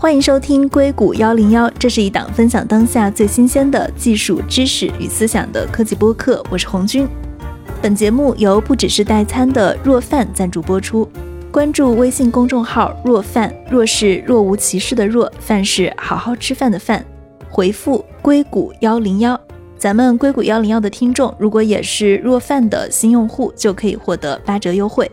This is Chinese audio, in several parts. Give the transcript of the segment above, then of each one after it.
欢迎收听硅谷幺零幺，这是一档分享当下最新鲜的技术知识与思想的科技播客。我是红军。本节目由不只是代餐的若饭赞助播出。关注微信公众号“若饭”，若是若无其事的若，饭是好好吃饭的饭。回复“硅谷幺零幺”，咱们硅谷幺零幺的听众，如果也是若饭的新用户，就可以获得八折优惠。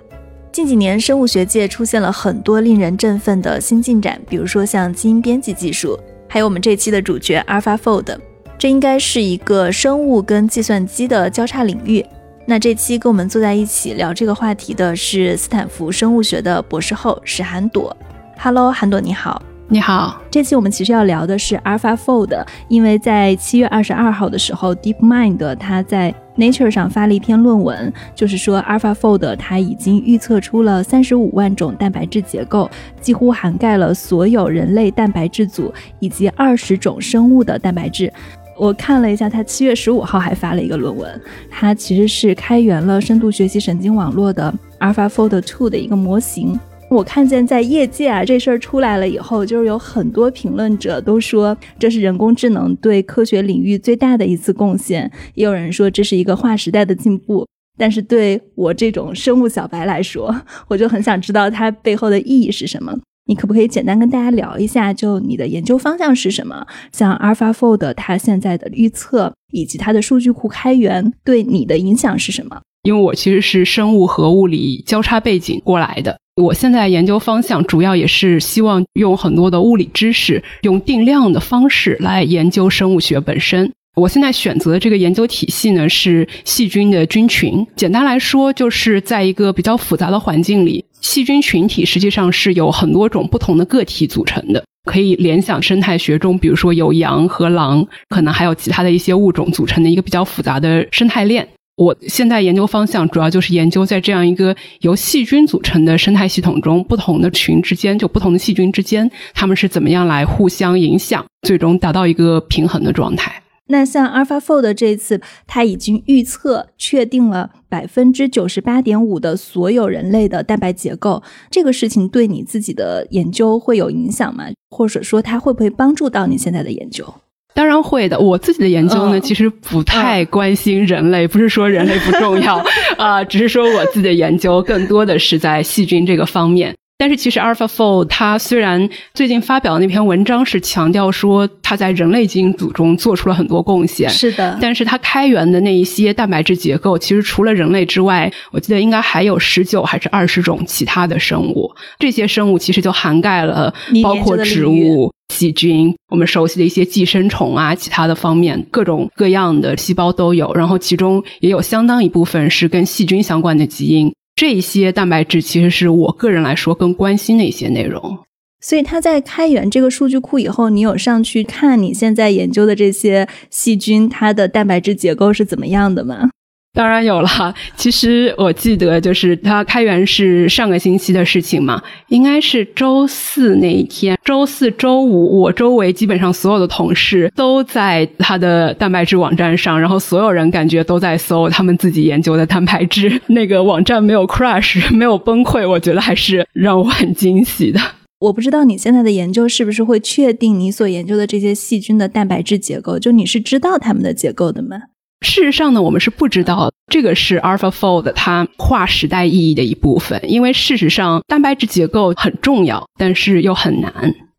近几年，生物学界出现了很多令人振奋的新进展，比如说像基因编辑技术，还有我们这期的主角 AlphaFold。这应该是一个生物跟计算机的交叉领域。那这期跟我们坐在一起聊这个话题的是斯坦福生物学的博士后史涵朵。Hello，涵朵你好。你好，这期我们其实要聊的是 AlphaFold，因为在七月二十二号的时候，DeepMind 它在 Nature 上发了一篇论文，就是说 AlphaFold 它已经预测出了三十五万种蛋白质结构，几乎涵盖了所有人类蛋白质组以及二十种生物的蛋白质。我看了一下，它七月十五号还发了一个论文，它其实是开源了深度学习神经网络的 AlphaFold Two 的一个模型。我看见在业界啊，这事儿出来了以后，就是有很多评论者都说这是人工智能对科学领域最大的一次贡献，也有人说这是一个划时代的进步。但是对我这种生物小白来说，我就很想知道它背后的意义是什么。你可不可以简单跟大家聊一下，就你的研究方向是什么？像 AlphaFold 它现在的预测以及它的数据库开源对你的影响是什么？因为我其实是生物和物理交叉背景过来的。我现在研究方向主要也是希望用很多的物理知识，用定量的方式来研究生物学本身。我现在选择的这个研究体系呢是细菌的菌群。简单来说，就是在一个比较复杂的环境里，细菌群体实际上是由很多种不同的个体组成的。可以联想生态学中，比如说有羊和狼，可能还有其他的一些物种组成的一个比较复杂的生态链。我现在研究方向主要就是研究在这样一个由细菌组成的生态系统中，不同的群之间，就不同的细菌之间，它们是怎么样来互相影响，最终达到一个平衡的状态。那像 AlphaFold 这次，它已经预测确定了百分之九十八点五的所有人类的蛋白结构，这个事情对你自己的研究会有影响吗？或者说，它会不会帮助到你现在的研究？当然会的。我自己的研究呢，其实不太关心人类，不是说人类不重要 啊，只是说我自己的研究更多的是在细菌这个方面。但是其实 AlphaFold 它虽然最近发表的那篇文章是强调说它在人类基因组中做出了很多贡献，是的。但是它开源的那一些蛋白质结构，其实除了人类之外，我记得应该还有十九还是二十种其他的生物。这些生物其实就涵盖了包括植物。细菌，我们熟悉的一些寄生虫啊，其他的方面，各种各样的细胞都有。然后其中也有相当一部分是跟细菌相关的基因。这些蛋白质其实是我个人来说更关心的一些内容。所以他在开源这个数据库以后，你有上去看你现在研究的这些细菌它的蛋白质结构是怎么样的吗？当然有了，其实我记得就是它开源是上个星期的事情嘛，应该是周四那一天，周四周五，我周围基本上所有的同事都在它的蛋白质网站上，然后所有人感觉都在搜他们自己研究的蛋白质，那个网站没有 crash，没有崩溃，我觉得还是让我很惊喜的。我不知道你现在的研究是不是会确定你所研究的这些细菌的蛋白质结构，就你是知道它们的结构的吗？事实上呢，我们是不知道这个是 AlphaFold 它划时代意义的一部分，因为事实上蛋白质结构很重要，但是又很难。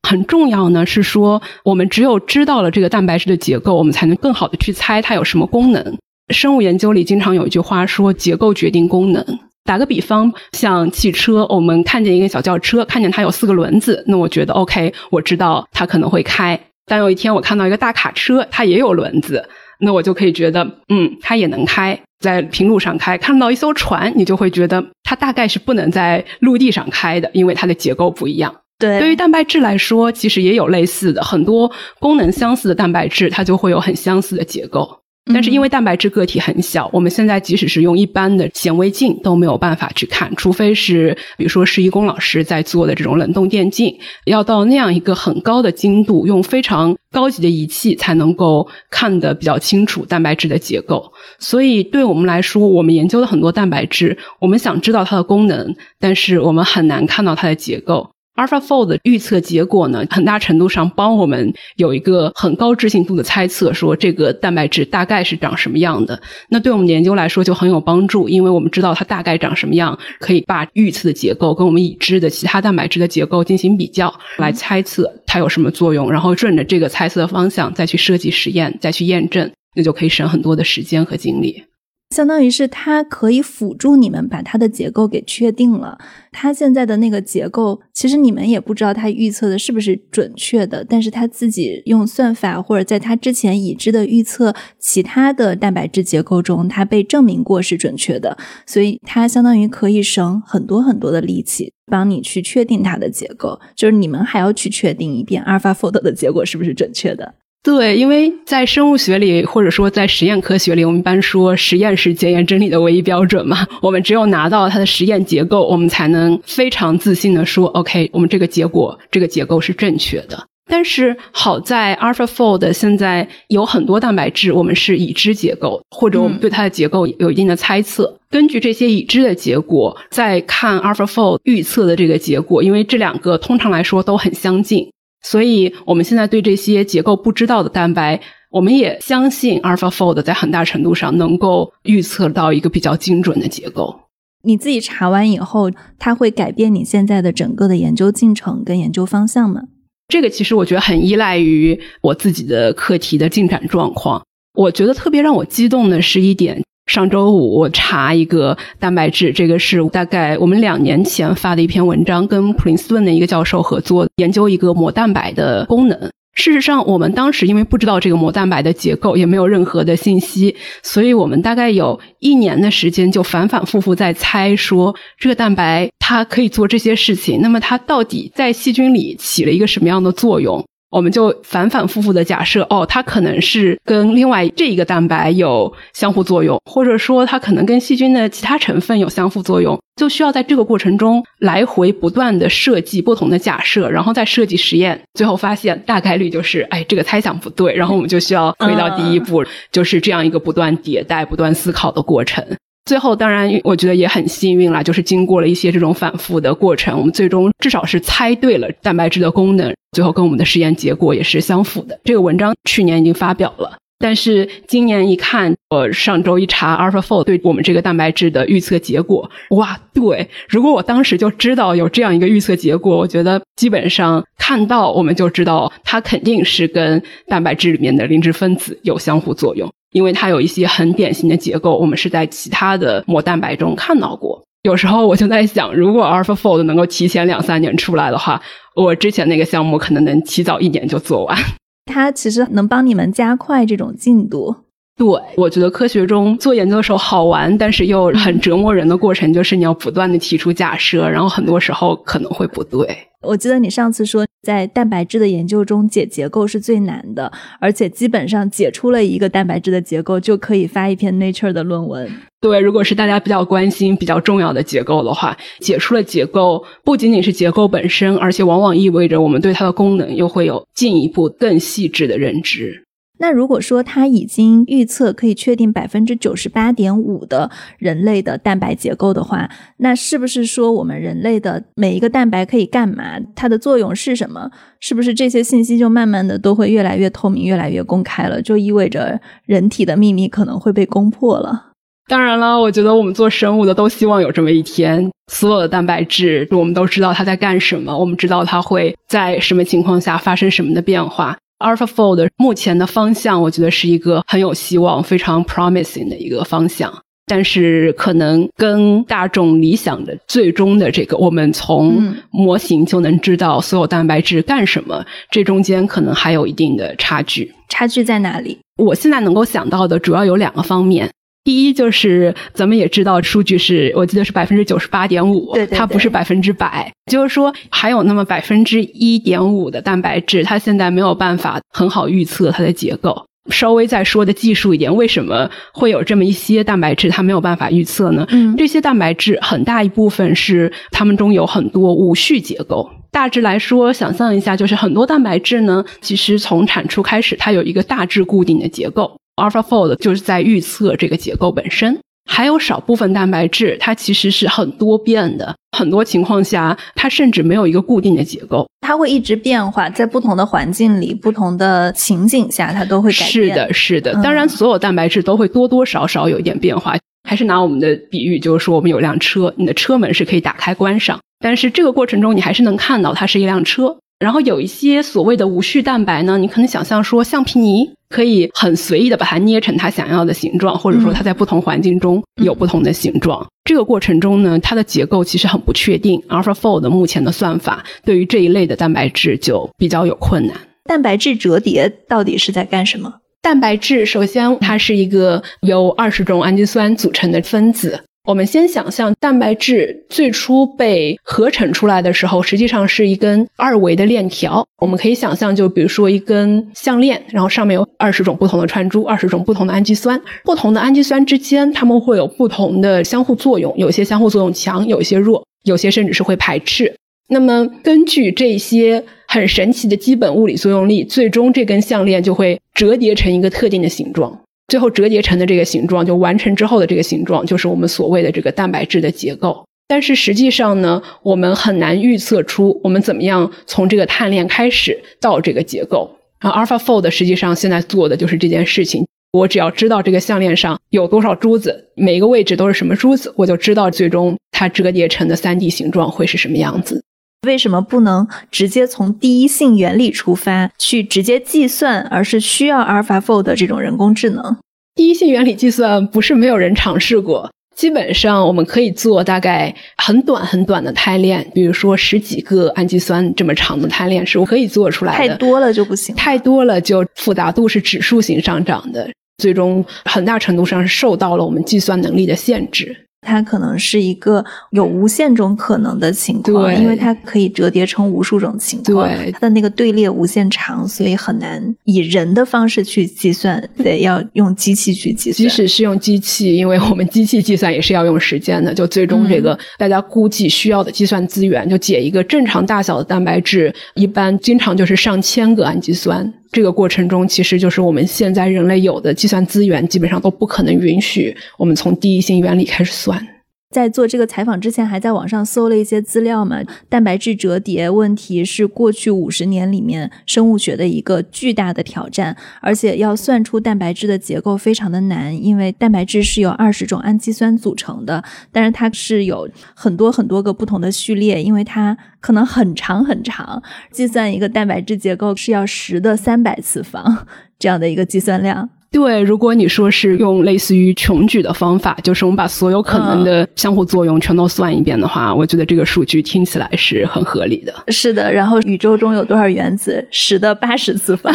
很重要呢是说，我们只有知道了这个蛋白质的结构，我们才能更好的去猜它有什么功能。生物研究里经常有一句话说：“结构决定功能。”打个比方，像汽车，我们看见一个小轿车，看见它有四个轮子，那我觉得 OK，我知道它可能会开。但有一天我看到一个大卡车，它也有轮子。那我就可以觉得，嗯，它也能开，在平路上开。看到一艘船，你就会觉得它大概是不能在陆地上开的，因为它的结构不一样。对，对于蛋白质来说，其实也有类似的，很多功能相似的蛋白质，它就会有很相似的结构。但是因为蛋白质个体很小，我们现在即使是用一般的显微镜都没有办法去看，除非是比如说施一公老师在做的这种冷冻电镜，要到那样一个很高的精度，用非常高级的仪器才能够看得比较清楚蛋白质的结构。所以对我们来说，我们研究了很多蛋白质，我们想知道它的功能，但是我们很难看到它的结构。AlphaFold 的预测结果呢，很大程度上帮我们有一个很高置信度的猜测，说这个蛋白质大概是长什么样的。那对我们研究来说就很有帮助，因为我们知道它大概长什么样，可以把预测的结构跟我们已知的其他蛋白质的结构进行比较，来猜测它有什么作用，然后顺着这个猜测的方向再去设计实验，再去验证，那就可以省很多的时间和精力。相当于是它可以辅助你们把它的结构给确定了。它现在的那个结构，其实你们也不知道它预测的是不是准确的，但是它自己用算法或者在它之前已知的预测其他的蛋白质结构中，它被证明过是准确的，所以它相当于可以省很多很多的力气，帮你去确定它的结构。就是你们还要去确定一遍 AlphaFold 的结果是不是准确的。对，因为在生物学里，或者说在实验科学里，我们一般说实验是检验真理的唯一标准嘛。我们只有拿到它的实验结构，我们才能非常自信的说，OK，我们这个结果，这个结构是正确的。但是好在 AlphaFold 现在有很多蛋白质，我们是已知结构，或者我们对它的结构有一定的猜测。根据这些已知的结果，再看 AlphaFold 预测的这个结果，因为这两个通常来说都很相近。所以，我们现在对这些结构不知道的蛋白，我们也相信 AlphaFold 在很大程度上能够预测到一个比较精准的结构。你自己查完以后，它会改变你现在的整个的研究进程跟研究方向吗？这个其实我觉得很依赖于我自己的课题的进展状况。我觉得特别让我激动的是一点。上周五查一个蛋白质，这个是大概我们两年前发的一篇文章，跟普林斯顿的一个教授合作研究一个膜蛋白的功能。事实上，我们当时因为不知道这个膜蛋白的结构，也没有任何的信息，所以我们大概有一年的时间就反反复复在猜，说这个蛋白它可以做这些事情，那么它到底在细菌里起了一个什么样的作用？我们就反反复复的假设，哦，它可能是跟另外这一个蛋白有相互作用，或者说它可能跟细菌的其他成分有相互作用，就需要在这个过程中来回不断的设计不同的假设，然后再设计实验，最后发现大概率就是，哎，这个猜想不对，然后我们就需要回到第一步，就是这样一个不断迭代、不断思考的过程。最后，当然，我觉得也很幸运啦，就是经过了一些这种反复的过程，我们最终至少是猜对了蛋白质的功能，最后跟我们的实验结果也是相符的。这个文章去年已经发表了，但是今年一看，我上周一查 AlphaFold 对我们这个蛋白质的预测结果，哇，对！如果我当时就知道有这样一个预测结果，我觉得基本上看到我们就知道它肯定是跟蛋白质里面的磷脂分子有相互作用。因为它有一些很典型的结构，我们是在其他的膜蛋白中看到过。有时候我就在想，如果 AlphaFold 能够提前两三年出来的话，我之前那个项目可能能提早一年就做完。它其实能帮你们加快这种进度。对，我觉得科学中做研究的时候好玩，但是又很折磨人的过程，就是你要不断的提出假设，然后很多时候可能会不对。我记得你上次说，在蛋白质的研究中解结构是最难的，而且基本上解出了一个蛋白质的结构就可以发一篇 Nature 的论文。对，如果是大家比较关心、比较重要的结构的话，解出了结构，不仅仅是结构本身，而且往往意味着我们对它的功能又会有进一步更细致的认知。那如果说它已经预测可以确定百分之九十八点五的人类的蛋白结构的话，那是不是说我们人类的每一个蛋白可以干嘛？它的作用是什么？是不是这些信息就慢慢的都会越来越透明、越来越公开了？就意味着人体的秘密可能会被攻破了？当然了，我觉得我们做生物的都希望有这么一天，所有的蛋白质我们都知道它在干什么，我们知道它会在什么情况下发生什么的变化。AlphaFold 目前的方向，我觉得是一个很有希望、非常 promising 的一个方向。但是，可能跟大众理想的最终的这个，我们从模型就能知道所有蛋白质干什么，这中间可能还有一定的差距。差距在哪里？我现在能够想到的主要有两个方面。第一就是咱们也知道，数据是我记得是百分之九十八点五，它不是百分之百。就是说，还有那么百分之一点五的蛋白质，它现在没有办法很好预测它的结构。稍微再说的技术一点，为什么会有这么一些蛋白质它没有办法预测呢？嗯，这些蛋白质很大一部分是它们中有很多无序结构。大致来说，想象一下，就是很多蛋白质呢，其实从产出开始，它有一个大致固定的结构。AlphaFold 就是在预测这个结构本身。还有少部分蛋白质，它其实是很多变的，很多情况下它甚至没有一个固定的结构，它会一直变化，在不同的环境里、不同的情景下，它都会改变。是的，是的。当然，所有蛋白质都会多多少少有一点变化。还是拿我们的比喻，就是说，我们有辆车，你的车门是可以打开关上，但是这个过程中你还是能看到它是一辆车。然后有一些所谓的无序蛋白呢，你可能想象说，橡皮泥可以很随意的把它捏成它想要的形状，或者说它在不同环境中有不同的形状。这个过程中呢，它的结构其实很不确定。AlphaFold 目前的算法对于这一类的蛋白质就比较有困难。蛋白质折叠到底是在干什么？蛋白质首先它是一个由二十种氨基酸组成的分子。我们先想象蛋白质最初被合成出来的时候，实际上是一根二维的链条。我们可以想象，就比如说一根项链，然后上面有二十种不同的串珠，二十种不同的氨基酸。不同的氨基酸之间，它们会有不同的相互作用，有些相互作用强，有些弱，有些甚至是会排斥。那么根据这些很神奇的基本物理作用力，最终这根项链就会折叠成一个特定的形状。最后折叠成的这个形状，就完成之后的这个形状，就是我们所谓的这个蛋白质的结构。但是实际上呢，我们很难预测出我们怎么样从这个碳链开始到这个结构。然后 AlphaFold 实际上现在做的就是这件事情。我只要知道这个项链上有多少珠子，每一个位置都是什么珠子，我就知道最终它折叠成的三 D 形状会是什么样子。为什么不能直接从第一性原理出发去直接计算，而是需要 AlphaFold 的这种人工智能？第一性原理计算不是没有人尝试过，基本上我们可以做大概很短很短的肽链，比如说十几个氨基酸这么长的肽链是可以做出来的。太多了就不行，太多了就复杂度是指数型上涨的，最终很大程度上是受到了我们计算能力的限制。它可能是一个有无限种可能的情况，因为它可以折叠成无数种情况。对，它的那个队列无限长，所以很难以人的方式去计算，得要用机器去计算。即使是用机器，因为我们机器计算也是要用时间的。就最终这个大家估计需要的计算资源，就解一个正常大小的蛋白质，一般经常就是上千个氨基酸。这个过程中，其实就是我们现在人类有的计算资源，基本上都不可能允许我们从第一性原理开始算。在做这个采访之前，还在网上搜了一些资料嘛。蛋白质折叠问题是过去五十年里面生物学的一个巨大的挑战，而且要算出蛋白质的结构非常的难，因为蛋白质是由二十种氨基酸组成的，但是它是有很多很多个不同的序列，因为它可能很长很长。计算一个蛋白质结构是要十的三百次方 这样的一个计算量。对，如果你说是用类似于穷举的方法，就是我们把所有可能的相互作用全都算一遍的话，我觉得这个数据听起来是很合理的。是的，然后宇宙中有多少原子？十的八十次方，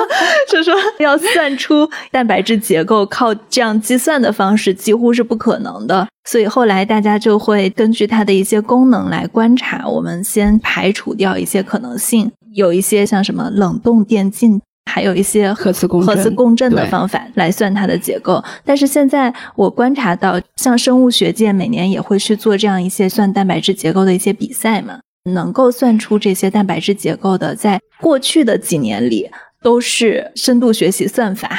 就说要算出蛋白质结构，靠这样计算的方式几乎是不可能的。所以后来大家就会根据它的一些功能来观察，我们先排除掉一些可能性，有一些像什么冷冻电镜。还有一些核磁共核磁共振的方法来算它的结构，但是现在我观察到，像生物学界每年也会去做这样一些算蛋白质结构的一些比赛嘛，能够算出这些蛋白质结构的，在过去的几年里都是深度学习算法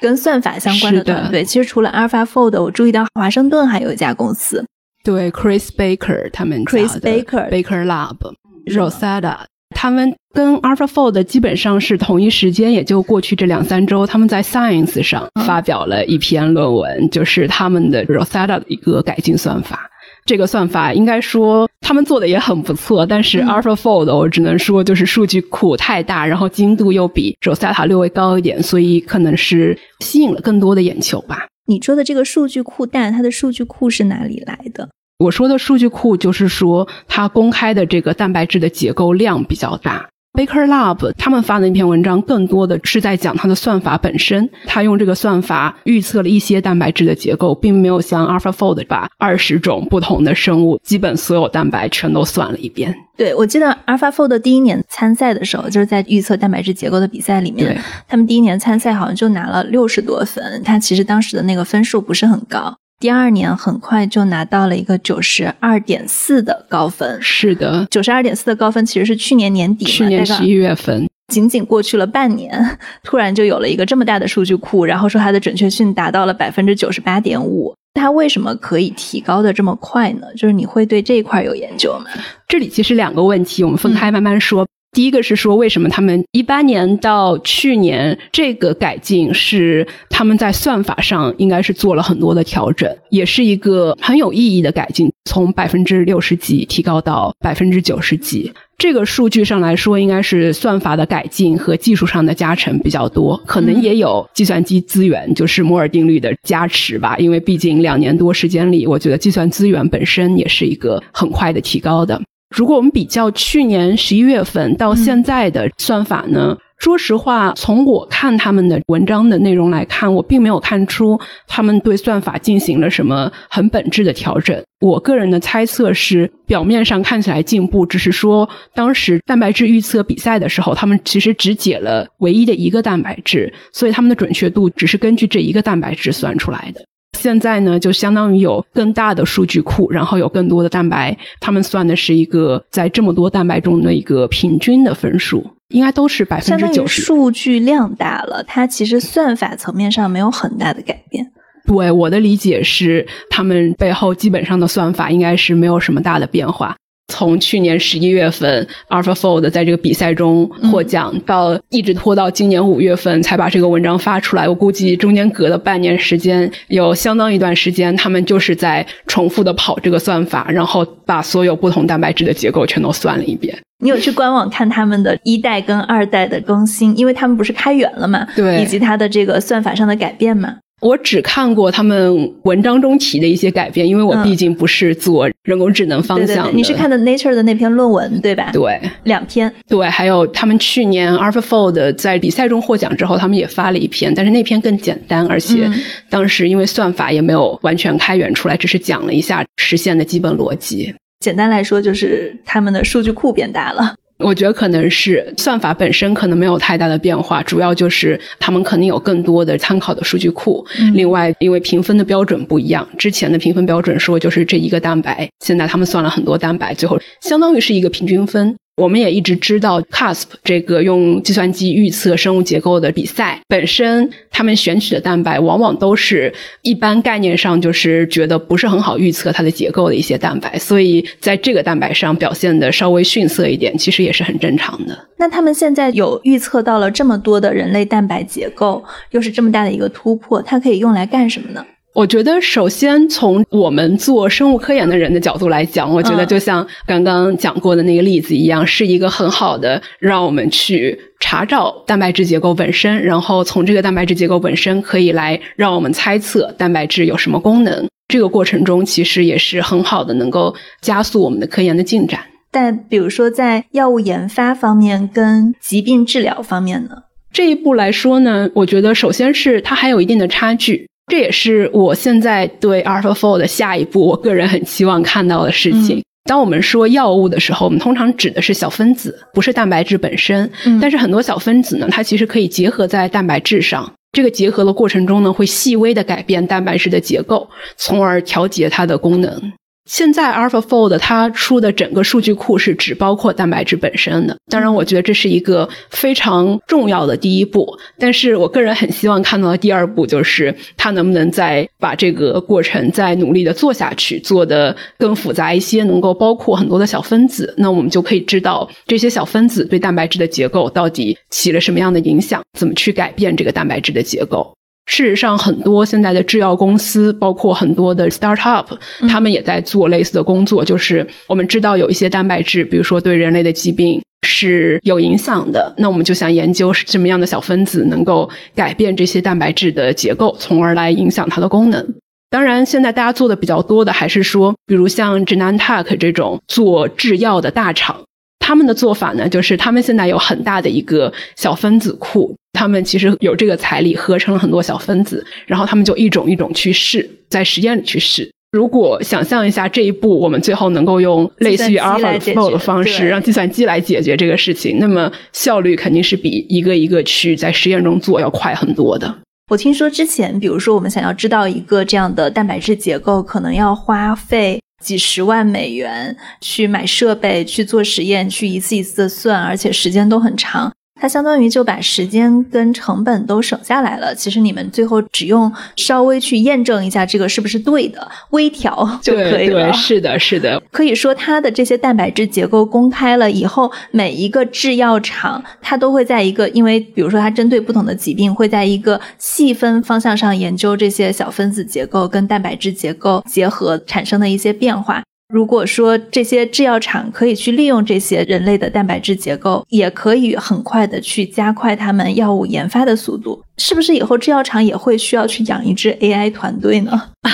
跟算法相关的团队。其实除了 AlphaFold，我注意到华盛顿还有一家公司，对，Chris Baker 他们，Chris Baker Baker Lab，Rosetta。他们跟 AlphaFold 基本上是同一时间，也就过去这两三周，他们在 Science 上发表了一篇论文，就是他们的 Rosetta 的一个改进算法。这个算法应该说他们做的也很不错，但是 AlphaFold 我只能说就是数据库太大，然后精度又比 Rosetta 略微高一点，所以可能是吸引了更多的眼球吧。你说的这个数据库大，它的数据库是哪里来的？我说的数据库就是说，它公开的这个蛋白质的结构量比较大。Baker Lab 他们发的那篇文章，更多的是在讲它的算法本身。他用这个算法预测了一些蛋白质的结构，并没有像 AlphaFold 把二十种不同的生物基本所有蛋白全都算了一遍。对，我记得 AlphaFold 第一年参赛的时候，就是在预测蛋白质结构的比赛里面，他们第一年参赛好像就拿了六十多分。他其实当时的那个分数不是很高。第二年很快就拿到了一个九十二点四的高分，是的，九十二点四的高分其实是去年年底，去年十一月份，仅仅过去了半年，突然就有了一个这么大的数据库，然后说它的准确性达到了百分之九十八点五，它为什么可以提高的这么快呢？就是你会对这一块有研究吗？这里其实两个问题，我们分开慢慢说。第一个是说，为什么他们一八年到去年这个改进是他们在算法上应该是做了很多的调整，也是一个很有意义的改进，从百分之六十几提高到百分之九十几。这个数据上来说，应该是算法的改进和技术上的加成比较多，可能也有计算机资源，就是摩尔定律的加持吧。因为毕竟两年多时间里，我觉得计算资源本身也是一个很快的提高的。如果我们比较去年十一月份到现在的算法呢？说实话，从我看他们的文章的内容来看，我并没有看出他们对算法进行了什么很本质的调整。我个人的猜测是，表面上看起来进步，只是说当时蛋白质预测比赛的时候，他们其实只解了唯一的一个蛋白质，所以他们的准确度只是根据这一个蛋白质算出来的。现在呢，就相当于有更大的数据库，然后有更多的蛋白，他们算的是一个在这么多蛋白中的一个平均的分数，应该都是百分之九十。数据量大了，它其实算法层面上没有很大的改变。对我的理解是，他们背后基本上的算法应该是没有什么大的变化。从去年十一月份，AlphaFold 在这个比赛中获奖，到一直拖到今年五月份才把这个文章发出来。我估计中间隔了半年时间，有相当一段时间，他们就是在重复的跑这个算法，然后把所有不同蛋白质的结构全都算了一遍。你有去官网看他们的一代跟二代的更新，因为他们不是开源了嘛？对，以及它的这个算法上的改变嘛？我只看过他们文章中提的一些改变，因为我毕竟不是做人工智能方向的。你是看的 Nature 的那篇论文对吧？对，两篇。对，还有他们去年 AlphaFold 在比赛中获奖之后，他们也发了一篇，但是那篇更简单，而且当时因为算法也没有完全开源出来，只是讲了一下实现的基本逻辑。简单来说，就是他们的数据库变大了。我觉得可能是算法本身可能没有太大的变化，主要就是他们肯定有更多的参考的数据库。另外，因为评分的标准不一样，之前的评分标准说就是这一个蛋白，现在他们算了很多蛋白，最后相当于是一个平均分。我们也一直知道，CASP 这个用计算机预测生物结构的比赛本身，他们选取的蛋白往往都是一般概念上就是觉得不是很好预测它的结构的一些蛋白，所以在这个蛋白上表现的稍微逊色一点，其实也是很正常的。那他们现在有预测到了这么多的人类蛋白结构，又是这么大的一个突破，它可以用来干什么呢？我觉得，首先从我们做生物科研的人的角度来讲，我觉得就像刚刚讲过的那个例子一样，是一个很好的让我们去查找蛋白质结构本身，然后从这个蛋白质结构本身可以来让我们猜测蛋白质有什么功能。这个过程中其实也是很好的，能够加速我们的科研的进展。但比如说在药物研发方面跟疾病治疗方面呢？这一步来说呢，我觉得首先是它还有一定的差距。这也是我现在对 AlphaFold 的下一步，我个人很期望看到的事情。当我们说药物的时候，我们通常指的是小分子，不是蛋白质本身。但是很多小分子呢，它其实可以结合在蛋白质上。这个结合的过程中呢，会细微的改变蛋白质的结构，从而调节它的功能。现在 AlphaFold 它出的整个数据库是只包括蛋白质本身的，当然我觉得这是一个非常重要的第一步。但是我个人很希望看到的第二步就是它能不能再把这个过程再努力的做下去，做的更复杂一些，能够包括很多的小分子，那我们就可以知道这些小分子对蛋白质的结构到底起了什么样的影响，怎么去改变这个蛋白质的结构。事实上，很多现在的制药公司，包括很多的 startup，他们也在做类似的工作。就是我们知道有一些蛋白质，比如说对人类的疾病是有影响的，那我们就想研究什么样的小分子能够改变这些蛋白质的结构，从而来影响它的功能。当然，现在大家做的比较多的，还是说，比如像 Genentech 这种做制药的大厂。他们的做法呢，就是他们现在有很大的一个小分子库，他们其实有这个财力合成了很多小分子，然后他们就一种一种去试，在实验里去试。如果想象一下这一步，我们最后能够用类似于 AlphaFold 的方式让计算机来解决这个事情，那么效率肯定是比一个一个去在实验中做要快很多的。我听说之前，比如说我们想要知道一个这样的蛋白质结构，可能要花费。几十万美元去买设备去做实验，去一次一次的算，而且时间都很长。它相当于就把时间跟成本都省下来了。其实你们最后只用稍微去验证一下这个是不是对的，微调就可以了。对，是的，是的。可以说它的这些蛋白质结构公开了以后，每一个制药厂它都会在一个，因为比如说它针对不同的疾病，会在一个细分方向上研究这些小分子结构跟蛋白质结构结合产生的一些变化。如果说这些制药厂可以去利用这些人类的蛋白质结构，也可以很快的去加快他们药物研发的速度，是不是以后制药厂也会需要去养一支 AI 团队呢？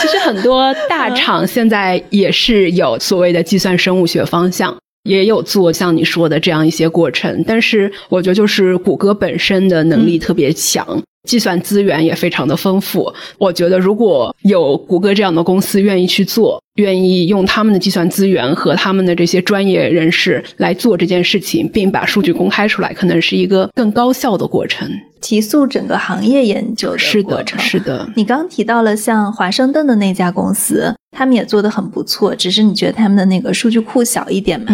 其实很多大厂现在也是有所谓的计算生物学方向，也有做像你说的这样一些过程，但是我觉得就是谷歌本身的能力特别强。计算资源也非常的丰富，我觉得如果有谷歌这样的公司愿意去做，愿意用他们的计算资源和他们的这些专业人士来做这件事情，并把数据公开出来，可能是一个更高效的过程，提速整个行业研究的过程。是的，你刚提到了像华盛顿的那家公司，他们也做得很不错，只是你觉得他们的那个数据库小一点嘛？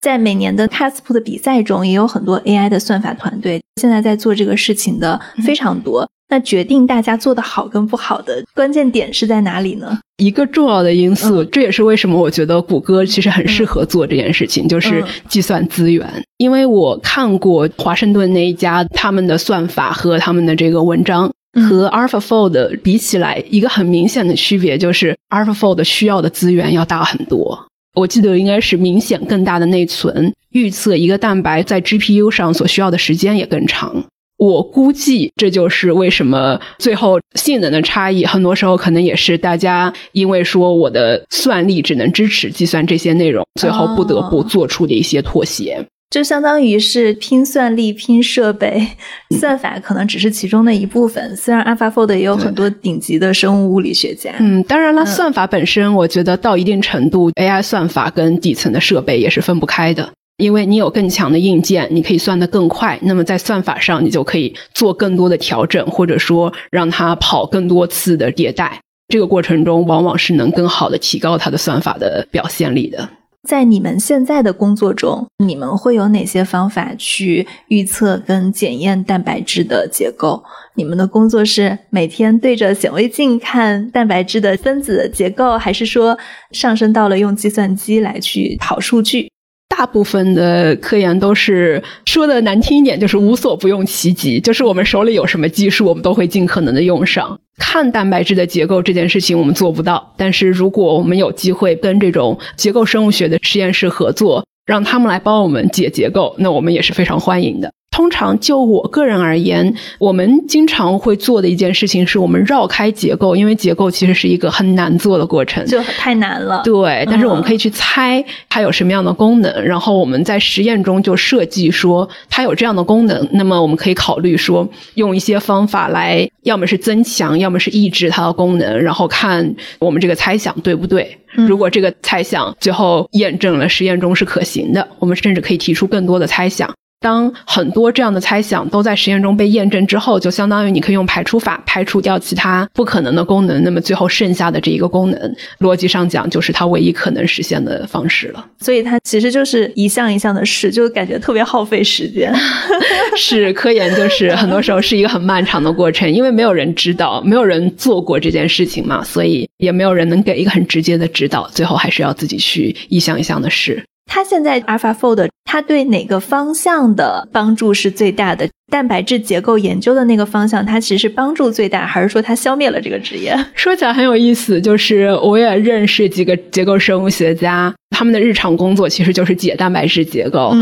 在每年的 c a s p 的比赛中，也有很多 AI 的算法团队现在在做这个事情的非常多。那决定大家做的好跟不好的关键点是在哪里呢？一个重要的因素，这也是为什么我觉得谷歌其实很适合做这件事情，就是计算资源。因为我看过华盛顿那一家他们的算法和他们的这个文章，和 AlphaFold 比起来，一个很明显的区别就是 AlphaFold 需要的资源要大很多。我记得应该是明显更大的内存，预测一个蛋白在 GPU 上所需要的时间也更长。我估计这就是为什么最后性能的差异，很多时候可能也是大家因为说我的算力只能支持计算这些内容，最后不得不做出的一些妥协。就相当于是拼算力、拼设备，算法可能只是其中的一部分。虽然 AlphaFold 也有很多顶级的生物物理学家。嗯，当然了，算法本身，我觉得到一定程度，AI 算法跟底层的设备也是分不开的。因为你有更强的硬件，你可以算得更快。那么在算法上，你就可以做更多的调整，或者说让它跑更多次的迭代。这个过程中，往往是能更好的提高它的算法的表现力的。在你们现在的工作中，你们会有哪些方法去预测跟检验蛋白质的结构？你们的工作是每天对着显微镜看蛋白质的分子结构，还是说上升到了用计算机来去跑数据？大部分的科研都是说的难听一点，就是无所不用其极，就是我们手里有什么技术，我们都会尽可能的用上。看蛋白质的结构这件事情我们做不到，但是如果我们有机会跟这种结构生物学的实验室合作，让他们来帮我们解结构，那我们也是非常欢迎的。通常就我个人而言，我们经常会做的一件事情是我们绕开结构，因为结构其实是一个很难做的过程，就太难了。对，但是我们可以去猜它有什么样的功能，然后我们在实验中就设计说它有这样的功能，那么我们可以考虑说用一些方法来，要么是增强，要么是抑制它的功能，然后看我们这个猜想对不对。如果这个猜想最后验证了实验中是可行的，我们甚至可以提出更多的猜想。当很多这样的猜想都在实验中被验证之后，就相当于你可以用排除法排除掉其他不可能的功能。那么最后剩下的这一个功能，逻辑上讲就是它唯一可能实现的方式了。所以它其实就是一项一项的试，就感觉特别耗费时间。是科研，就是很多时候是一个很漫长的过程，因为没有人知道，没有人做过这件事情嘛，所以也没有人能给一个很直接的指导。最后还是要自己去一项一项的试。它现在 AlphaFold，它对哪个方向的帮助是最大的？蛋白质结构研究的那个方向，它其实是帮助最大，还是说它消灭了这个职业？说起来很有意思，就是我也认识几个结构生物学家，他们的日常工作其实就是解蛋白质结构。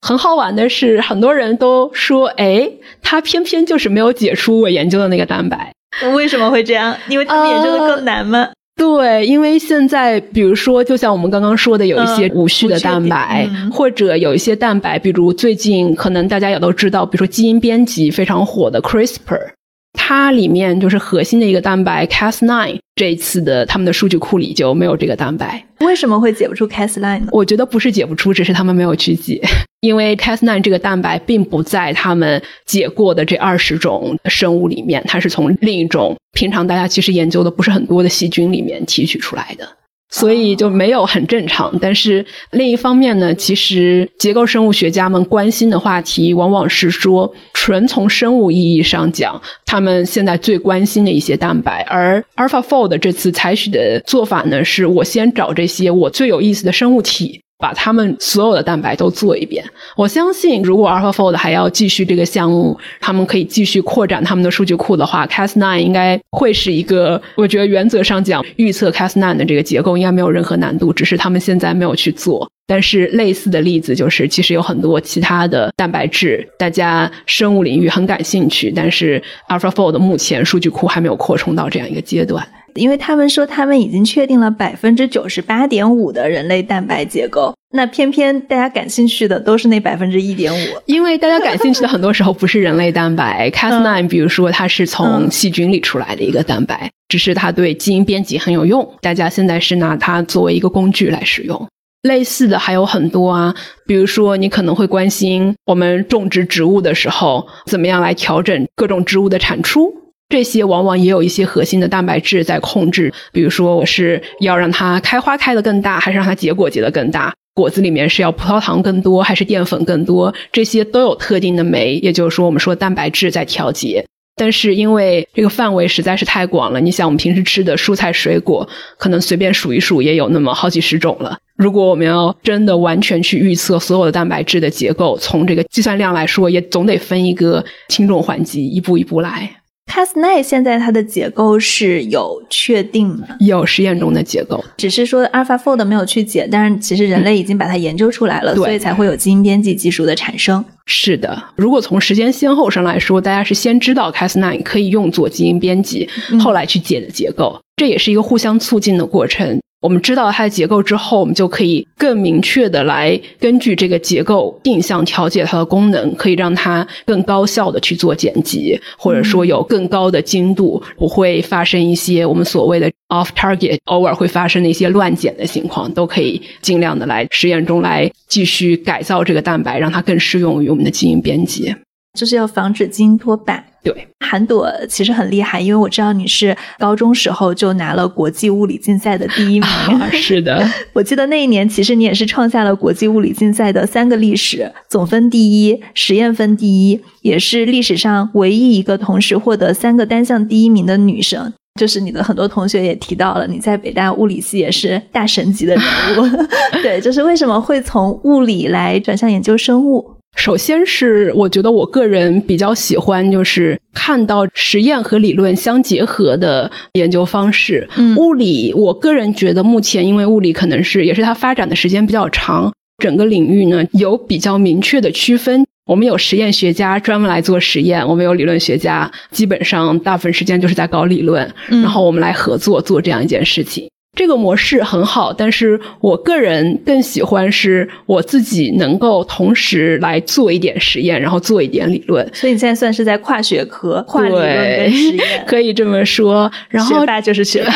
很好玩的是，很多人都说，哎，他偏偏就是没有解出我研究的那个蛋白。为什么会这样？因为他们研究的更难吗？对，因为现在比如说，就像我们刚刚说的，有一些无序的蛋白，或者有一些蛋白，比如最近可能大家也都知道，比如说基因编辑非常火的 CRISPR。它里面就是核心的一个蛋白 Cas9，这一次的他们的数据库里就没有这个蛋白。为什么会解不出 Cas9 呢？我觉得不是解不出，只是他们没有去解。因为 Cas9 这个蛋白并不在他们解过的这二十种生物里面，它是从另一种平常大家其实研究的不是很多的细菌里面提取出来的。所以就没有很正常。但是另一方面呢，其实结构生物学家们关心的话题，往往是说纯从生物意义上讲，他们现在最关心的一些蛋白。而 AlphaFold 这次采取的做法呢，是我先找这些我最有意思的生物体。把他们所有的蛋白都做一遍。我相信，如果 AlphaFold 还要继续这个项目，他们可以继续扩展他们的数据库的话，Cas9 应该会是一个。我觉得原则上讲，预测 Cas9 的这个结构应该没有任何难度，只是他们现在没有去做。但是类似的例子就是，其实有很多其他的蛋白质，大家生物领域很感兴趣，但是 AlphaFold 目前数据库还没有扩充到这样一个阶段。因为他们说他们已经确定了百分之九十八点五的人类蛋白结构，那偏偏大家感兴趣的都是那百分之一点五。因为大家感兴趣的很多时候不是人类蛋白，Cas9，比如说它是从细菌里出来的一个蛋白，只是它对基因编辑很有用，大家现在是拿它作为一个工具来使用。类似的还有很多啊，比如说你可能会关心我们种植植物的时候，怎么样来调整各种植物的产出。这些往往也有一些核心的蛋白质在控制，比如说我是要让它开花开得更大，还是让它结果结得更大？果子里面是要葡萄糖更多，还是淀粉更多？这些都有特定的酶，也就是说我们说蛋白质在调节。但是因为这个范围实在是太广了，你想我们平时吃的蔬菜水果，可能随便数一数也有那么好几十种了。如果我们要真的完全去预测所有的蛋白质的结构，从这个计算量来说，也总得分一个轻重缓急，一步一步来。Cas9 现在它的结构是有确定吗？有实验中的结构，只是说 AlphaFold 没有去解，但是其实人类已经把它研究出来了，所以才会有基因编辑技术的产生。是的，如果从时间先后上来说，大家是先知道 Cas9 可以用作基因编辑，后来去解的结构，这也是一个互相促进的过程。我们知道它的结构之后，我们就可以更明确的来根据这个结构定向调节它的功能，可以让它更高效的去做剪辑，或者说有更高的精度，不会发生一些我们所谓的 off target，偶尔会发生的一些乱剪的情况，都可以尽量的来实验中来继续改造这个蛋白，让它更适用于我们的基因编辑，就是要防止基因脱靶。对，韩朵其实很厉害，因为我知道你是高中时候就拿了国际物理竞赛的第一名。是的，我记得那一年，其实你也是创下了国际物理竞赛的三个历史：总分第一、实验分第一，也是历史上唯一一个同时获得三个单项第一名的女生。就是你的很多同学也提到了，你在北大物理系也是大神级的人物。对，就是为什么会从物理来转向研究生物？首先是我觉得我个人比较喜欢，就是看到实验和理论相结合的研究方式。嗯物理，我个人觉得目前因为物理可能是也是它发展的时间比较长，整个领域呢有比较明确的区分。我们有实验学家专门来做实验，我们有理论学家，基本上大部分时间就是在搞理论，然后我们来合作做这样一件事情。这个模式很好，但是我个人更喜欢是我自己能够同时来做一点实验，然后做一点理论。所以你现在算是在跨学科、跨理论跟实验，可以这么说。然后学霸就是学霸，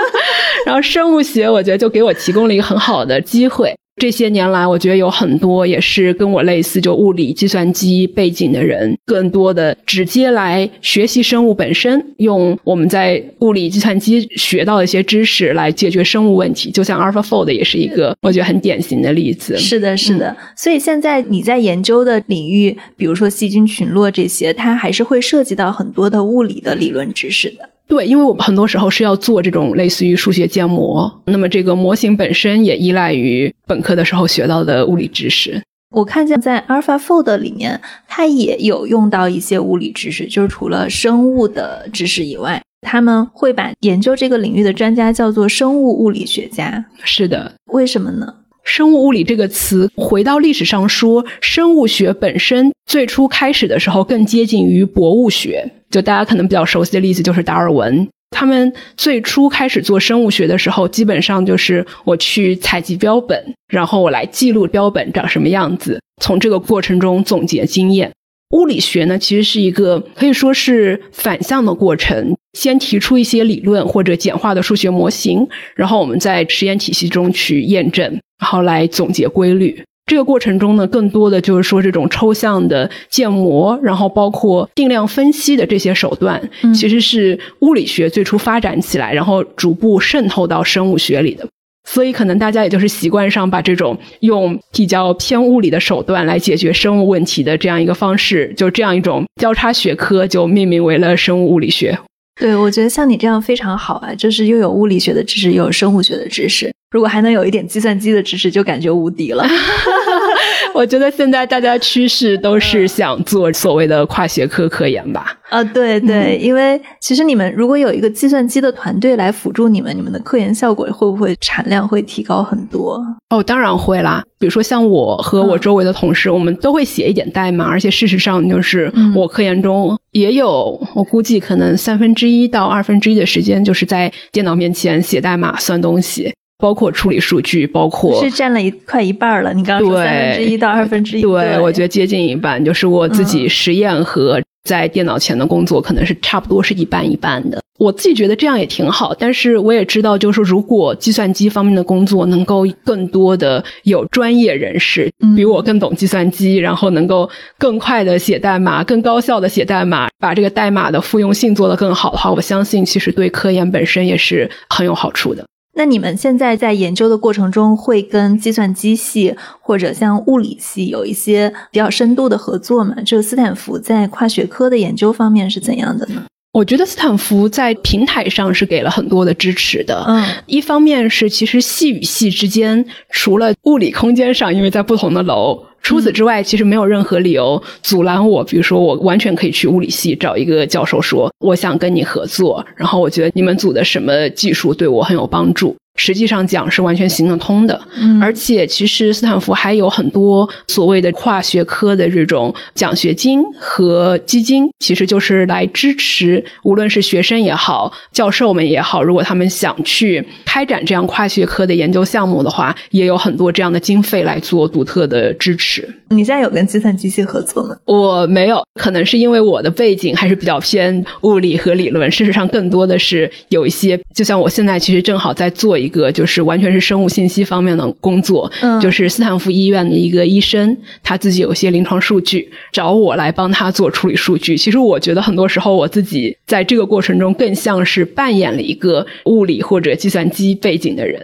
然后生物学我觉得就给我提供了一个很好的机会。这些年来，我觉得有很多也是跟我类似，就物理、计算机背景的人，更多的直接来学习生物本身，用我们在物理、计算机学到的一些知识来解决生物问题。就像 AlphaFold 也是一个我觉得很典型的例子。是的，是的。所以现在你在研究的领域，比如说细菌群落这些，它还是会涉及到很多的物理的理论知识的。对，因为我们很多时候是要做这种类似于数学建模，那么这个模型本身也依赖于本科的时候学到的物理知识。我看见在 AlphaFold 里面，它也有用到一些物理知识，就是除了生物的知识以外，他们会把研究这个领域的专家叫做生物物理学家。是的，为什么呢？生物物理这个词，回到历史上说，生物学本身最初开始的时候更接近于博物学。就大家可能比较熟悉的例子就是达尔文，他们最初开始做生物学的时候，基本上就是我去采集标本，然后我来记录标本长什么样子，从这个过程中总结经验。物理学呢，其实是一个可以说是反向的过程，先提出一些理论或者简化的数学模型，然后我们在实验体系中去验证，然后来总结规律。这个过程中呢，更多的就是说这种抽象的建模，然后包括定量分析的这些手段，其实是物理学最初发展起来，然后逐步渗透到生物学里的。所以可能大家也就是习惯上把这种用比较偏物理的手段来解决生物问题的这样一个方式，就这样一种交叉学科，就命名为了生物物理学。对，我觉得像你这样非常好啊，就是又有物理学的知识，又有生物学的知识，如果还能有一点计算机的知识，就感觉无敌了。我觉得现在大家趋势都是想做所谓的跨学科科研吧。啊，对对，因为其实你们如果有一个计算机的团队来辅助你们，你们的科研效果会不会产量会提高很多？哦，当然会啦。比如说像我和我周围的同事，我们都会写一点代码，而且事实上就是我科研中也有，我估计可能三分之一到二分之一的时间就是在电脑面前写代码、算东西。包括处理数据，包括是占了一快一半了。你刚刚说三分之一到二分之一，对我觉得接近一半，就是我自己实验和在电脑前的工作可能是差不多是一半一半的。我自己觉得这样也挺好，但是我也知道，就是如果计算机方面的工作能够更多的有专业人士比我更懂计算机，然后能够更快的写代码、更高效的写代码，把这个代码的复用性做得更好的话，我相信其实对科研本身也是很有好处的。那你们现在在研究的过程中，会跟计算机系或者像物理系有一些比较深度的合作吗？就斯坦福在跨学科的研究方面是怎样的呢？我觉得斯坦福在平台上是给了很多的支持的。嗯，一方面是其实系与系之间，除了物理空间上，因为在不同的楼，除此之外，其实没有任何理由阻拦我。比如说，我完全可以去物理系找一个教授说，我想跟你合作，然后我觉得你们组的什么技术对我很有帮助。实际上讲是完全行得通的，而且其实斯坦福还有很多所谓的跨学科的这种奖学金和基金，其实就是来支持无论是学生也好，教授们也好，如果他们想去开展这样跨学科的研究项目的话，也有很多这样的经费来做独特的支持。你现在有跟计算机系合作吗？我没有，可能是因为我的背景还是比较偏物理和理论，事实上更多的是有一些，就像我现在其实正好在做一。一个就是完全是生物信息方面的工作，就是斯坦福医院的一个医生，他自己有些临床数据，找我来帮他做处理数据。其实我觉得很多时候我自己在这个过程中更像是扮演了一个物理或者计算机背景的人，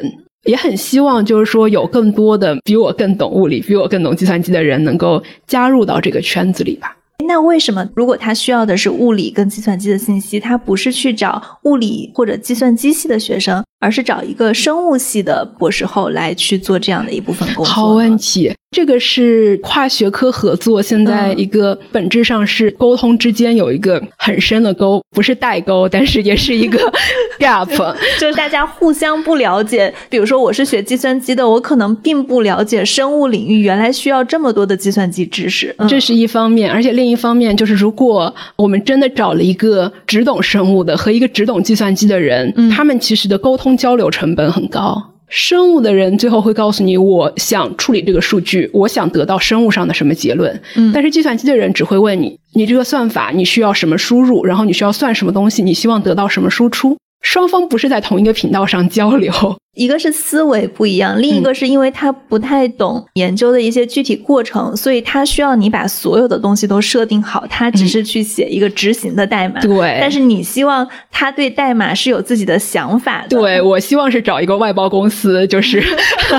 也很希望就是说有更多的比我更懂物理、比我更懂计算机的人能够加入到这个圈子里吧。那为什么如果他需要的是物理跟计算机的信息，他不是去找物理或者计算机系的学生？而是找一个生物系的博士后来去做这样的一部分工作。好问题，这个是跨学科合作，现在一个本质上是沟通之间有一个很深的沟，不是代沟，但是也是一个 gap，就是大家互相不了解。比如说，我是学计算机的，我可能并不了解生物领域原来需要这么多的计算机知识，这是一方面。而且另一方面，就是如果我们真的找了一个只懂生物的和一个只懂计算机的人，他们其实的沟通。交流成本很高，生物的人最后会告诉你，我想处理这个数据，我想得到生物上的什么结论。嗯，但是计算机的人只会问你，你这个算法你需要什么输入，然后你需要算什么东西，你希望得到什么输出。双方不是在同一个频道上交流，一个是思维不一样，另一个是因为他不太懂研究的一些具体过程，所以他需要你把所有的东西都设定好，他只是去写一个执行的代码。对，但是你希望他对代码是有自己的想法的。对我希望是找一个外包公司，就是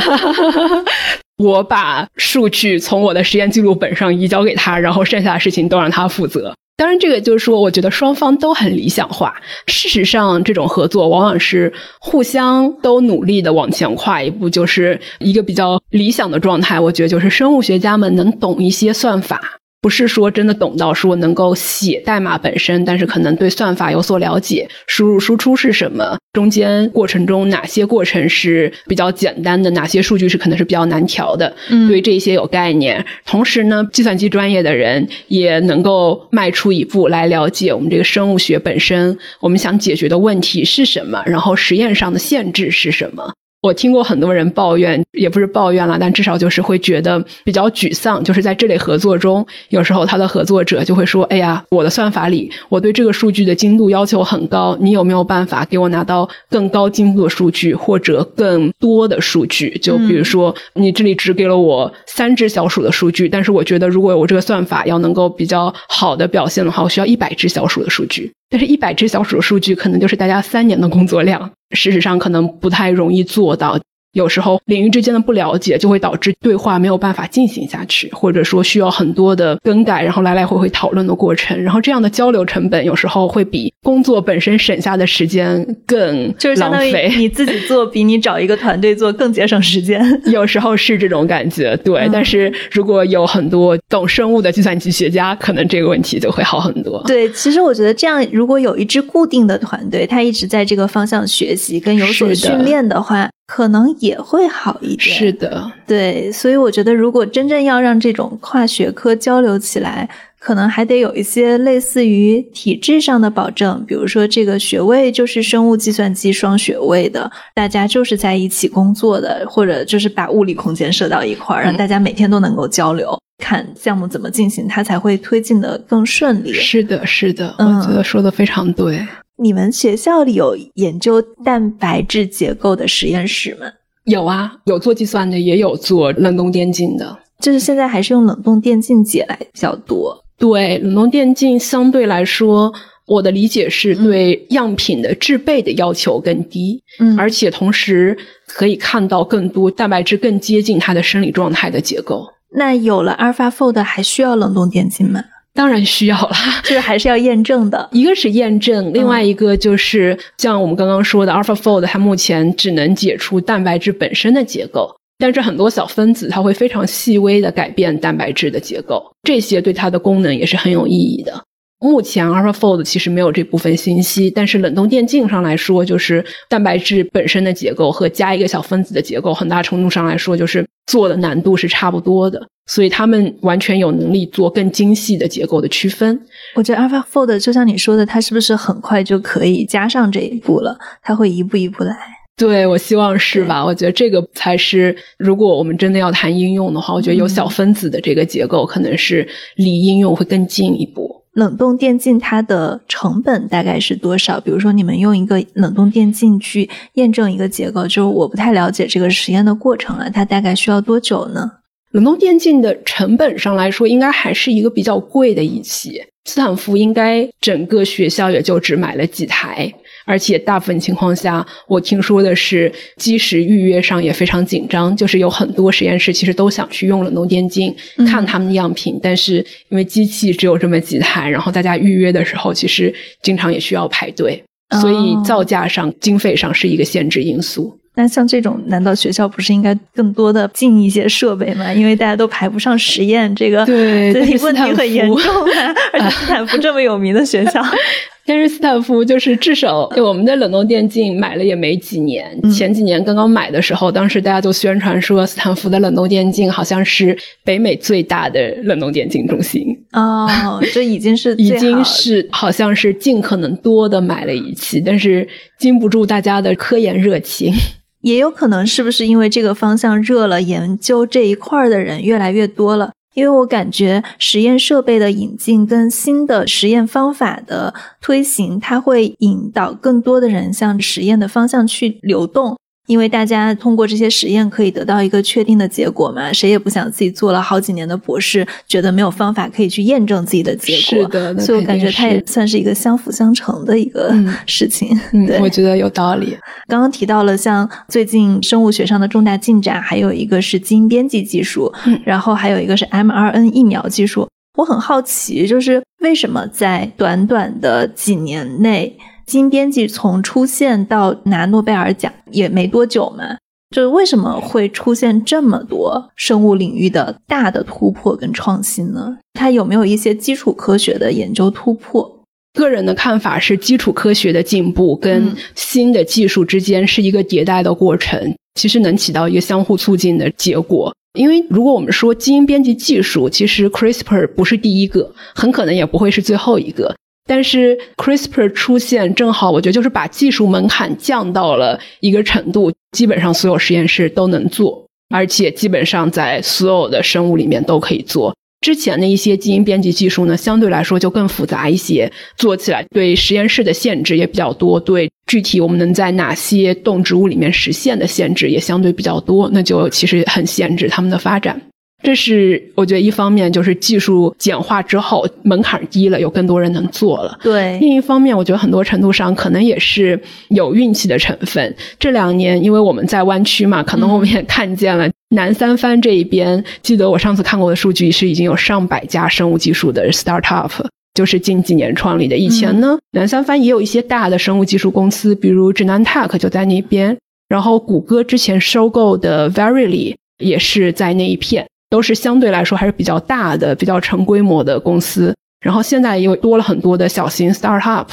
我把数据从我的实验记录本上移交给他，然后剩下的事情都让他负责。当然，这个就是说，我觉得双方都很理想化。事实上，这种合作往往是互相都努力的往前跨一步，就是一个比较理想的状态。我觉得就是生物学家们能懂一些算法。不是说真的懂到说能够写代码本身，但是可能对算法有所了解，输入输出是什么，中间过程中哪些过程是比较简单的，哪些数据是可能是比较难调的，嗯，对这些有概念。同时呢，计算机专业的人也能够迈出一步来了解我们这个生物学本身，我们想解决的问题是什么，然后实验上的限制是什么。我听过很多人抱怨，也不是抱怨了，但至少就是会觉得比较沮丧。就是在这类合作中，有时候他的合作者就会说：“哎呀，我的算法里，我对这个数据的精度要求很高，你有没有办法给我拿到更高精度的数据，或者更多的数据？就比如说，你这里只给了我三只小鼠的数据，但是我觉得，如果我这个算法要能够比较好的表现的话，我需要一百只小鼠的数据。但是，一百只小鼠的数据可能就是大家三年的工作量。”事实上，可能不太容易做到。有时候领域之间的不了解就会导致对话没有办法进行下去，或者说需要很多的更改，然后来来回回讨论的过程。然后这样的交流成本有时候会比工作本身省下的时间更就是相当于你自己做比你找一个团队做更节省时间。有时候是这种感觉，对。但是如果有很多懂生物的计算机学家，可能这个问题就会好很多。对，其实我觉得这样，如果有一支固定的团队，他一直在这个方向学习跟有所训练的话。可能也会好一点。是的，对，所以我觉得，如果真正要让这种跨学科交流起来，可能还得有一些类似于体制上的保证，比如说这个学位就是生物计算机双学位的，大家就是在一起工作的，或者就是把物理空间设到一块儿，让大家每天都能够交流，看项目怎么进行，它才会推进的更顺利。是的，是的，我觉得说的非常对。你们学校里有研究蛋白质结构的实验室吗？有啊，有做计算的，也有做冷冻电镜的。就是现在还是用冷冻电镜解来比较多。对，冷冻电镜相对来说，我的理解是对样品的制备的要求更低，嗯，而且同时可以看到更多蛋白质更接近它的生理状态的结构。那有了 AlphaFold，还需要冷冻电镜吗？当然需要了，就 是还是要验证的。一个是验证，另外一个就是像我们刚刚说的，AlphaFold 它目前只能解出蛋白质本身的结构，但是很多小分子它会非常细微的改变蛋白质的结构，这些对它的功能也是很有意义的。目前 AlphaFold 其实没有这部分信息，但是冷冻电镜上来说，就是蛋白质本身的结构和加一个小分子的结构，很大程度上来说，就是做的难度是差不多的，所以他们完全有能力做更精细的结构的区分。我觉得 AlphaFold 就像你说的，它是不是很快就可以加上这一步了？它会一步一步来。对，我希望是吧？我觉得这个才是，如果我们真的要谈应用的话，我觉得有小分子的这个结构，可能是离应用会更近一步。冷冻电镜它的成本大概是多少？比如说，你们用一个冷冻电镜去验证一个结构，就是我不太了解这个实验的过程了，它大概需要多久呢？冷冻电镜的成本上来说，应该还是一个比较贵的仪器。斯坦福应该整个学校也就只买了几台。而且大部分情况下，我听说的是，基石预约上也非常紧张，就是有很多实验室其实都想去用冷冻电镜看他们的样品，但是因为机器只有这么几台，然后大家预约的时候其实经常也需要排队，所以造价上、经费上是一个限制因素。那像这种，难道学校不是应该更多的进一些设备吗？因为大家都排不上实验，这个对问题很严重啊！而且斯坦福这么有名的学校。但是斯坦福就是至少我们的冷冻电竞买了也没几年，前几年刚刚买的时候，当时大家就宣传说斯坦福的冷冻电竞好像是北美最大的冷冻电竞中心哦，这已经是已经是好像是尽可能多的买了仪器，但是经不住大家的科研热情，也有可能是不是因为这个方向热了，研究这一块的人越来越多了。因为我感觉实验设备的引进跟新的实验方法的推行，它会引导更多的人向实验的方向去流动。因为大家通过这些实验可以得到一个确定的结果嘛，谁也不想自己做了好几年的博士，觉得没有方法可以去验证自己的结果。是的，所以我感觉它也算是一个相辅相成的一个 事情。对，我觉得有道理。刚刚提到了像最近生物学上的重大进展，还有一个是基因编辑技术，然后还有一个是 mRNA 疫苗技术。我很好奇，就是为什么在短短的几年内。基因编辑从出现到拿诺贝尔奖也没多久嘛，就是为什么会出现这么多生物领域的大的突破跟创新呢？它有没有一些基础科学的研究突破？个人的看法是，基础科学的进步跟新的技术之间是一个迭代的过程，其实能起到一个相互促进的结果。因为如果我们说基因编辑技术，其实 CRISPR 不是第一个，很可能也不会是最后一个。但是 CRISPR 出现正好，我觉得就是把技术门槛降到了一个程度，基本上所有实验室都能做，而且基本上在所有的生物里面都可以做。之前的一些基因编辑技术呢，相对来说就更复杂一些，做起来对实验室的限制也比较多，对具体我们能在哪些动植物里面实现的限制也相对比较多，那就其实很限制他们的发展。这是我觉得一方面就是技术简化之后门槛低了，有更多人能做了。对，另一方面，我觉得很多程度上可能也是有运气的成分。这两年，因为我们在湾区嘛，可能我们也看见了南三藩这一边。记得我上次看过的数据是已经有上百家生物技术的 startup，就是近几年创立的。以前呢，南三藩也有一些大的生物技术公司，比如 Genentech 就在那边，然后谷歌之前收购的 Verily 也是在那一片。都是相对来说还是比较大的、比较成规模的公司，然后现在又多了很多的小型 startup。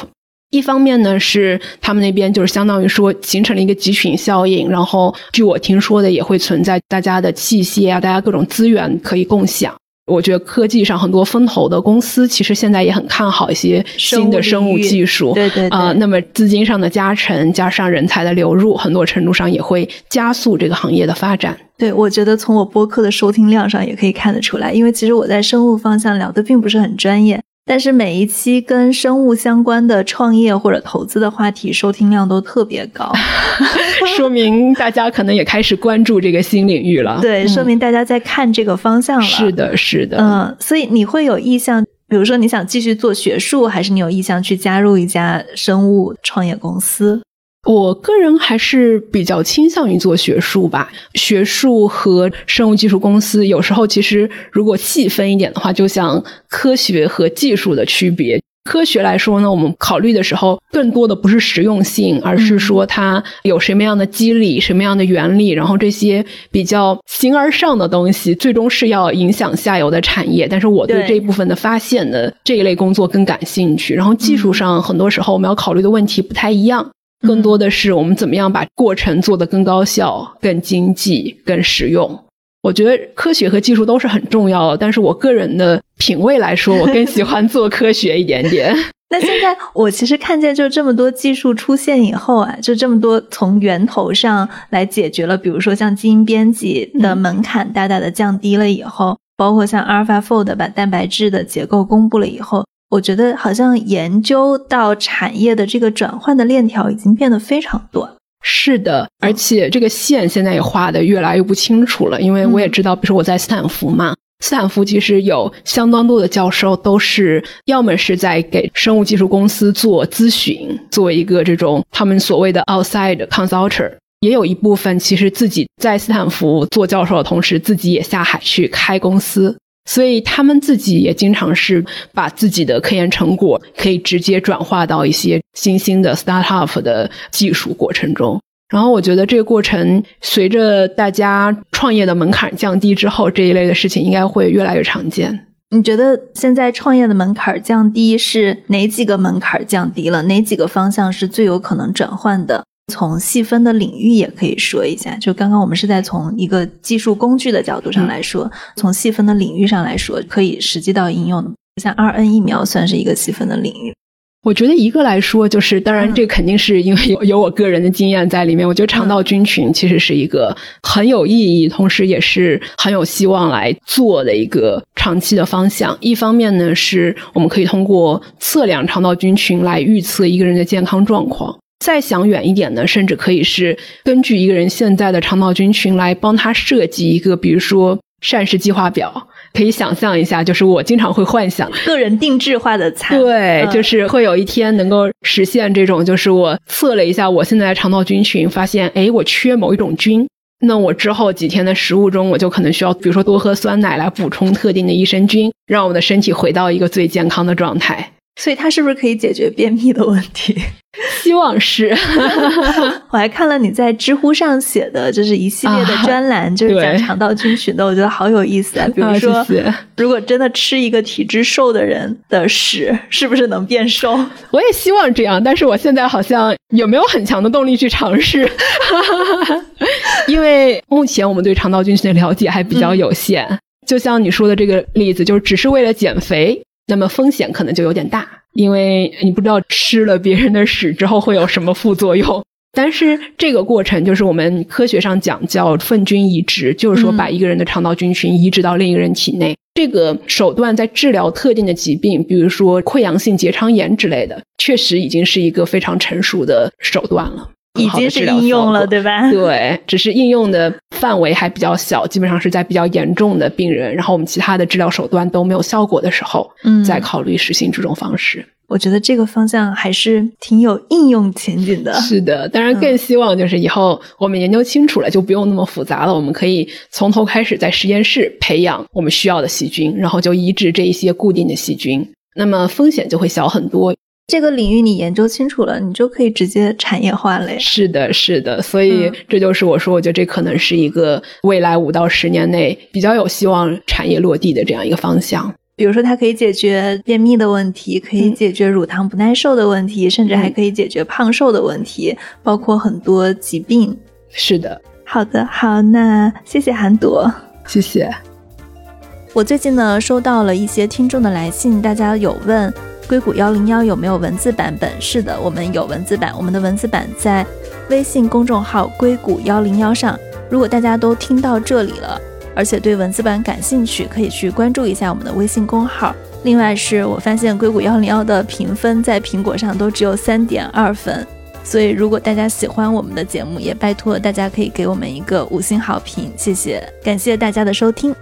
一方面呢，是他们那边就是相当于说形成了一个集群效应，然后据我听说的，也会存在大家的器械啊，大家各种资源可以共享。我觉得科技上很多风投的公司，其实现在也很看好一些新的生物技术，对对啊。那么资金上的加成，加上人才的流入，很多程度上也会加速这个行业的发展。对，我觉得从我播客的收听量上也可以看得出来，因为其实我在生物方向聊的并不是很专业。但是每一期跟生物相关的创业或者投资的话题，收听量都特别高 说明大家可能也开始关注这个新领域了。对，说明大家在看这个方向了。是的，是的。嗯，所以你会有意向，比如说你想继续做学术，还是你有意向去加入一家生物创业公司？我个人还是比较倾向于做学术吧。学术和生物技术公司有时候其实如果细分一点的话，就像科学和技术的区别。科学来说呢，我们考虑的时候更多的不是实用性，而是说它有什么样的机理、什么样的原理，然后这些比较形而上的东西，最终是要影响下游的产业。但是我对这一部分的发现的这一类工作更感兴趣。然后技术上很多时候我们要考虑的问题不太一样。更多的是我们怎么样把过程做得更高效、更经济、更实用。我觉得科学和技术都是很重要的，但是我个人的品味来说，我更喜欢做科学一点点。那现在我其实看见，就这么多技术出现以后啊，就这么多从源头上来解决了，比如说像基因编辑的门槛大大的降低了以后，包括像 AlphaFold 把蛋白质的结构公布了以后。我觉得好像研究到产业的这个转换的链条已经变得非常短。是的，而且这个线现在也画的越来越不清楚了。因为我也知道，比如说我在斯坦福嘛，斯坦福其实有相当多的教授都是要么是在给生物技术公司做咨询，做一个这种他们所谓的 outside consultor，也有一部分其实自己在斯坦福做教授的同时，自己也下海去开公司。所以他们自己也经常是把自己的科研成果可以直接转化到一些新兴的 startup 的技术过程中。然后我觉得这个过程随着大家创业的门槛降低之后，这一类的事情应该会越来越常见。你觉得现在创业的门槛降低是哪几个门槛降低了？哪几个方向是最有可能转换的？从细分的领域也可以说一下，就刚刚我们是在从一个技术工具的角度上来说，从细分的领域上来说，可以实际到应用的，像 RN 疫苗算是一个细分的领域。我觉得一个来说，就是当然这肯定是因为有有我个人的经验在里面。我觉得肠道菌群其实是一个很有意义，同时也是很有希望来做的一个长期的方向。一方面呢，是我们可以通过测量肠道菌群来预测一个人的健康状况。再想远一点呢，甚至可以是根据一个人现在的肠道菌群来帮他设计一个，比如说膳食计划表。可以想象一下，就是我经常会幻想个人定制化的餐，对，就是会有一天能够实现这种，就是我测了一下我现在肠道菌群，发现哎，我缺某一种菌，那我之后几天的食物中，我就可能需要，比如说多喝酸奶来补充特定的益生菌，让我的身体回到一个最健康的状态。所以它是不是可以解决便秘的问题？希望是。我还看了你在知乎上写的，就是一系列的专栏，就是讲肠道菌群的，我觉得好有意思啊。比如说，如果真的吃一个体质瘦的人的屎，是不是能变瘦？我也希望这样，但是我现在好像有没有很强的动力去尝试？因为目前我们对肠道菌群的了解还比较有限。就像你说的这个例子，就是只是为了减肥。那么风险可能就有点大，因为你不知道吃了别人的屎之后会有什么副作用。但是这个过程就是我们科学上讲叫粪菌移植，就是说把一个人的肠道菌群移植到另一个人体内。这个手段在治疗特定的疾病，比如说溃疡性结肠炎之类的，确实已经是一个非常成熟的手段了。已经是应用了，对吧？对，只是应用的范围还比较小，基本上是在比较严重的病人，然后我们其他的治疗手段都没有效果的时候，嗯，再考虑实行这种方式。我觉得这个方向还是挺有应用前景的。是的，当然更希望就是以后我们研究清楚了，就不用那么复杂了，我们可以从头开始在实验室培养我们需要的细菌，然后就移植这一些固定的细菌，那么风险就会小很多。这个领域你研究清楚了，你就可以直接产业化了呀。是的，是的，所以这就是我说，我觉得这可能是一个未来五到十年内比较有希望产业落地的这样一个方向。比如说，它可以解决便秘的问题，可以解决乳糖不耐受的问题，甚至还可以解决胖瘦的问题，包括很多疾病。是的，好的，好，那谢谢韩朵，谢谢。我最近呢收到了一些听众的来信，大家有问。硅谷幺零幺有没有文字版本？是的，我们有文字版。我们的文字版在微信公众号“硅谷幺零幺”上。如果大家都听到这里了，而且对文字版感兴趣，可以去关注一下我们的微信公号。另外，是我发现硅谷幺零幺的评分在苹果上都只有三点二分，所以如果大家喜欢我们的节目，也拜托大家可以给我们一个五星好评，谢谢，感谢大家的收听。